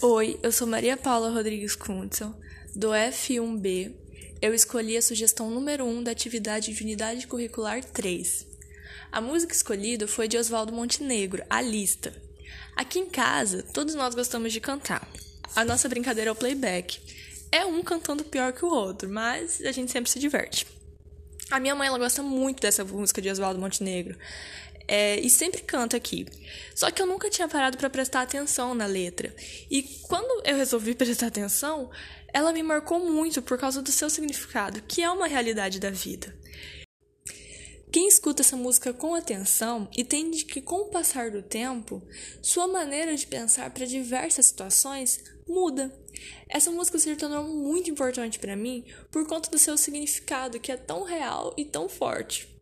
Oi, eu sou Maria Paula Rodrigues Kuntzel, do F1B. Eu escolhi a sugestão número 1 da atividade de unidade curricular 3. A música escolhida foi de Oswaldo Montenegro, A Lista. Aqui em casa, todos nós gostamos de cantar. A nossa brincadeira é o playback. É um cantando pior que o outro, mas a gente sempre se diverte. A minha mãe ela gosta muito dessa música de Oswaldo Montenegro é, e sempre canta aqui. Só que eu nunca tinha parado para prestar atenção na letra. E quando eu resolvi prestar atenção, ela me marcou muito por causa do seu significado, que é uma realidade da vida. Quem escuta essa música com atenção entende que, com o passar do tempo, sua maneira de pensar para diversas situações muda. Essa música se tornou muito importante para mim por conta do seu significado, que é tão real e tão forte.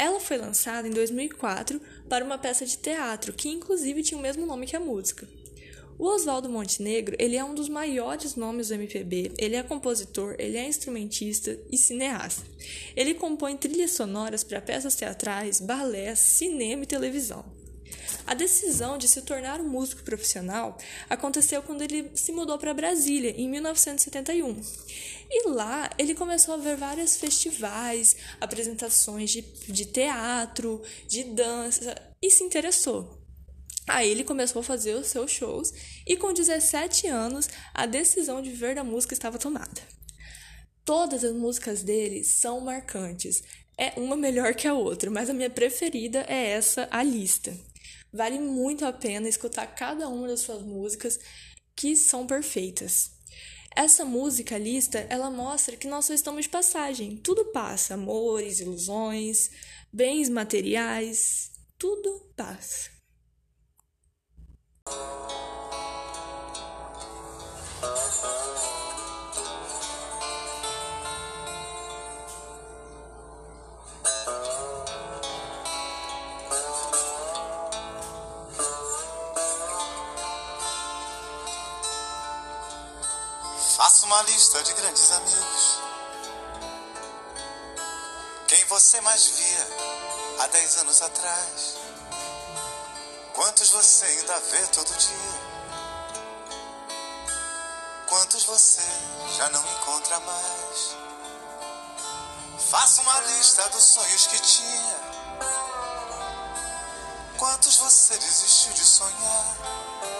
Ela foi lançada em 2004 para uma peça de teatro que inclusive tinha o mesmo nome que a música. O Oswaldo Montenegro, ele é um dos maiores nomes do MPB, ele é compositor, ele é instrumentista e cineasta. Ele compõe trilhas sonoras para peças teatrais, balés, cinema e televisão. A decisão de se tornar um músico profissional aconteceu quando ele se mudou para Brasília, em 1971. E lá ele começou a ver vários festivais, apresentações de, de teatro, de dança e se interessou. Aí ele começou a fazer os seus shows e com 17 anos a decisão de viver da música estava tomada. Todas as músicas dele são marcantes, é uma melhor que a outra, mas a minha preferida é essa, a lista. Vale muito a pena escutar cada uma das suas músicas que são perfeitas. Essa música lista, ela mostra que nós só estamos de passagem. Tudo passa, amores, ilusões, bens materiais, tudo passa. Faça uma lista de grandes amigos. Quem você mais via há dez anos atrás? Quantos você ainda vê todo dia? Quantos você já não encontra mais? Faça uma lista dos sonhos que tinha. Quantos você desistiu de sonhar?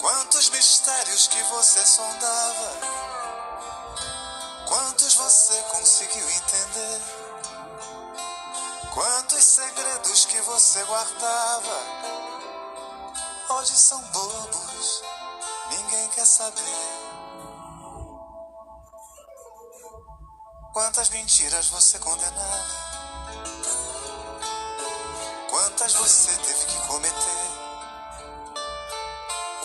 Quantos mistérios que você sondava? Quantos você conseguiu entender? Quantos segredos que você guardava? Hoje são bobos, ninguém quer saber. Quantas mentiras você condenava? Quantas você teve que cometer?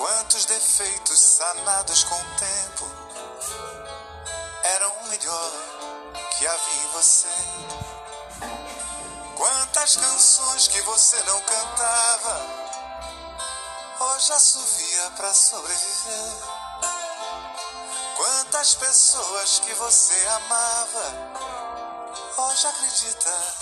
Quantos defeitos sanados com o tempo eram o melhor que havia em você? Quantas canções que você não cantava hoje assovia para sobreviver? Quantas pessoas que você amava hoje acredita